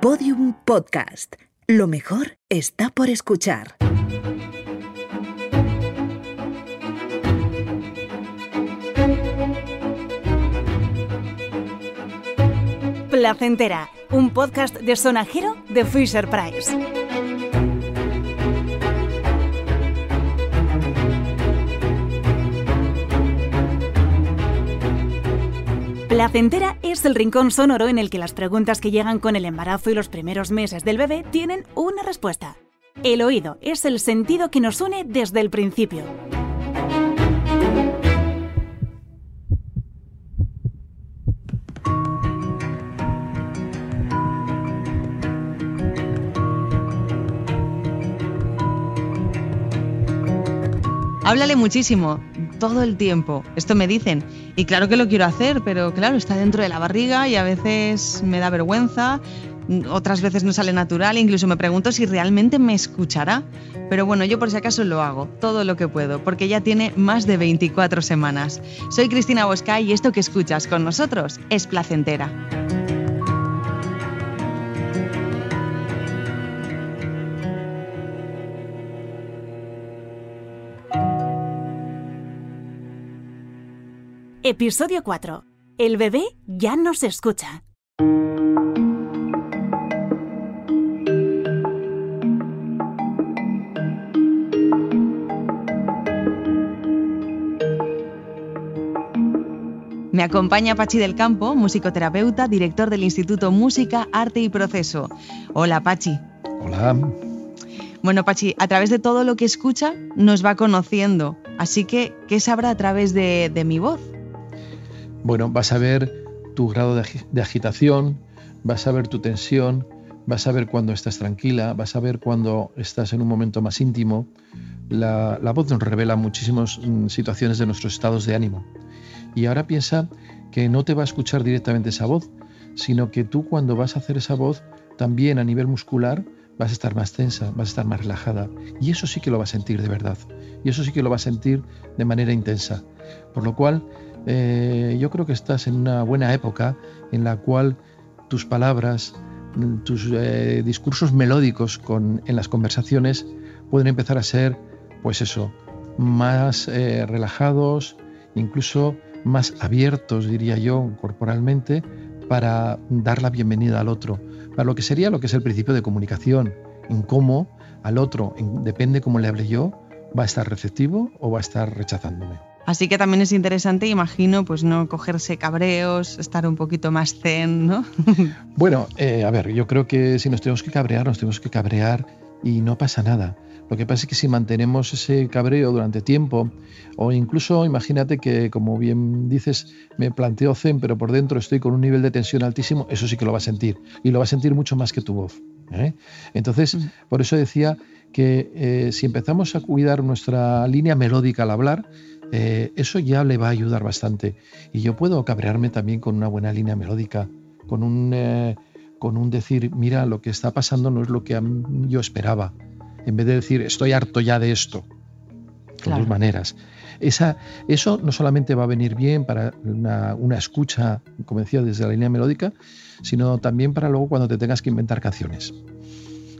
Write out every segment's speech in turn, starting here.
Podium Podcast. Lo mejor está por escuchar. Placentera, un podcast de sonajero de Fisher Price. Placentera es el rincón sonoro en el que las preguntas que llegan con el embarazo y los primeros meses del bebé tienen una respuesta. El oído es el sentido que nos une desde el principio. Háblale muchísimo, todo el tiempo. Esto me dicen. Y claro que lo quiero hacer, pero claro, está dentro de la barriga y a veces me da vergüenza, otras veces no sale natural, incluso me pregunto si realmente me escuchará. Pero bueno, yo por si acaso lo hago, todo lo que puedo, porque ya tiene más de 24 semanas. Soy Cristina Bosca y esto que escuchas con nosotros es placentera. Episodio 4. El bebé ya no se escucha. Me acompaña Pachi del Campo, musicoterapeuta, director del Instituto Música, Arte y Proceso. Hola Pachi. Hola. Bueno Pachi, a través de todo lo que escucha nos va conociendo, así que ¿qué sabrá a través de, de mi voz? Bueno, vas a ver tu grado de, agitación, vas a ver tu tensión, vas a ver cuando estás tranquila, vas a ver cuando estás en un momento más íntimo. La, voz nos revela muchísimas mm, situaciones de nuestros estados de ánimo. Y ahora piensa que no te va a escuchar directamente esa voz, sino que tú cuando vas a hacer esa voz, también a nivel muscular, vas a estar más tensa, vas a estar más relajada. Y eso sí que lo va a sentir de verdad. Y eso sí que lo va a sentir de manera intensa. Por lo cual, eh, yo creo que estás en una buena época en la cual tus palabras, tus eh, discursos melódicos con, en las conversaciones pueden empezar a ser, pues eso, más eh, relajados, incluso más abiertos, diría yo, corporalmente, para dar la bienvenida al otro, para lo que sería lo que es el principio de comunicación, en cómo al otro, depende cómo le hable yo, va a estar receptivo o va a estar rechazándome. Así que también es interesante, imagino, pues no cogerse cabreos, estar un poquito más zen, ¿no? bueno, eh, a ver, yo creo que si nos tenemos que cabrear, nos tenemos que cabrear y no pasa nada. Lo que pasa es que si mantenemos ese cabreo durante tiempo, o incluso imagínate que, como bien dices, me planteo zen, pero por dentro estoy con un nivel de tensión altísimo, eso sí que lo va a sentir. Y lo va a sentir mucho más que tu voz. ¿eh? Entonces, mm. por eso decía que eh, si empezamos a cuidar nuestra línea melódica al hablar, eh, eso ya le va a ayudar bastante. Y yo puedo cabrearme también con una buena línea melódica, con un, eh, con un decir, mira, lo que está pasando no es lo que yo esperaba. En vez de decir, estoy harto ya de esto. De dos maneras. Esa, eso no solamente va a venir bien para una, una escucha, como decía, desde la línea melódica, sino también para luego cuando te tengas que inventar canciones.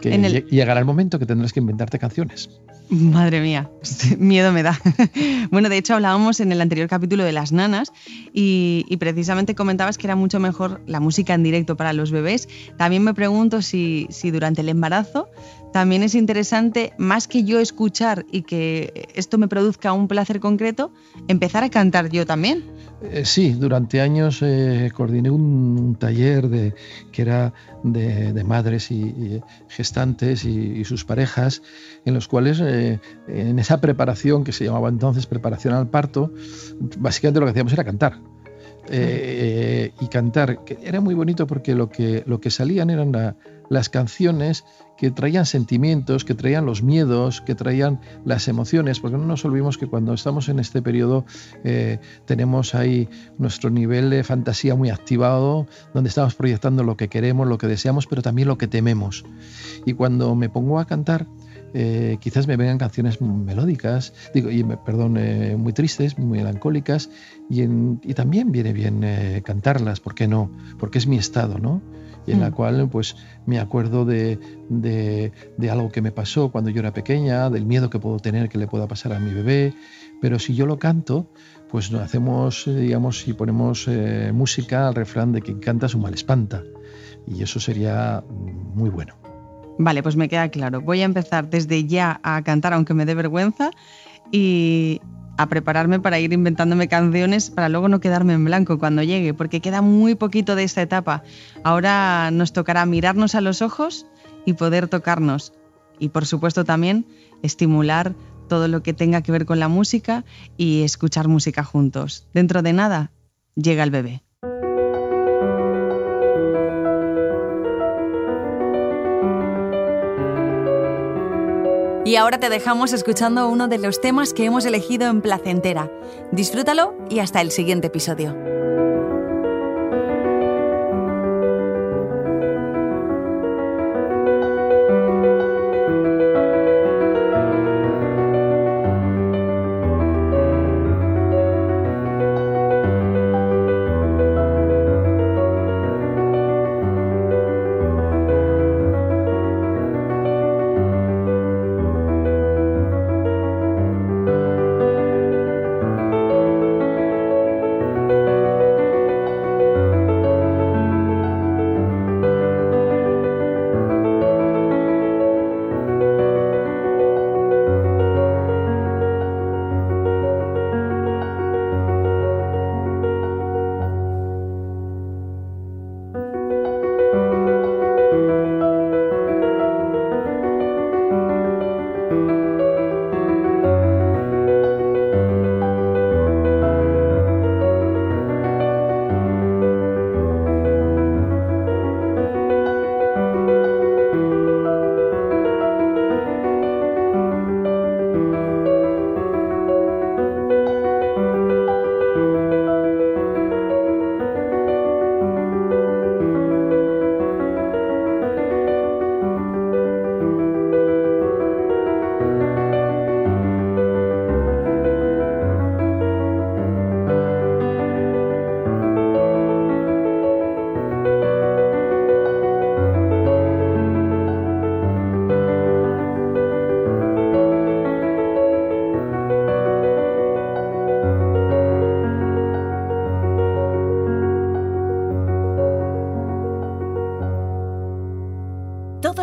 Que llegará el momento que tendrás que inventarte canciones. Madre mía, miedo me da. bueno, de hecho hablábamos en el anterior capítulo de las nanas y, precisamente comentabas que era mucho mejor la música en directo para los bebés. También me pregunto si, si durante el embarazo también es interesante, más que yo escuchar y que esto me produzca un placer concreto, empezar a cantar yo también. Eh, sí, durante años eh, coordiné un, taller de, que era de, madres y, y, sus parejas, en los cuales eh, en esa preparación que se llamaba entonces preparación al parto, básicamente lo que hacíamos era cantar. Y cantar, era muy bonito porque lo que, lo que salían eran las canciones que traían sentimientos, que traían los miedos, que traían las emociones, porque no nos olvidemos que cuando estamos en este periodo eh, tenemos ahí nuestro nivel de fantasía muy activado, donde estamos proyectando lo que queremos, lo que deseamos, pero también lo que tememos. Y cuando me pongo a cantar, eh, quizás me vengan canciones melódicas, digo, y perdón, eh, muy tristes, muy melancólicas, y, y también viene bien cantarlas, ¿por qué no? Porque es mi estado, ¿no? en la Mm. cual pues me acuerdo de, de- de algo que me pasó cuando yo era pequeña, del miedo que puedo tener que le pueda pasar a mi bebé, pero si yo lo canto, pues hacemos, eh, digamos, si ponemos eh, música al refrán de quien canta su mal espanta, y eso sería muy bueno. Vale, pues me queda claro. Voy a empezar desde ya a cantar, aunque me dé vergüenza, y a prepararme para ir inventándome canciones para luego no quedarme en blanco cuando llegue, porque queda muy poquito de esta etapa. Ahora nos tocará mirarnos a los ojos y poder tocarnos. Y por supuesto también estimular todo lo que tenga que ver con la música y escuchar música juntos. Dentro de nada, llega el bebé. Y ahora te dejamos escuchando uno de los temas que hemos elegido en Placentera. Disfrútalo y hasta el siguiente episodio.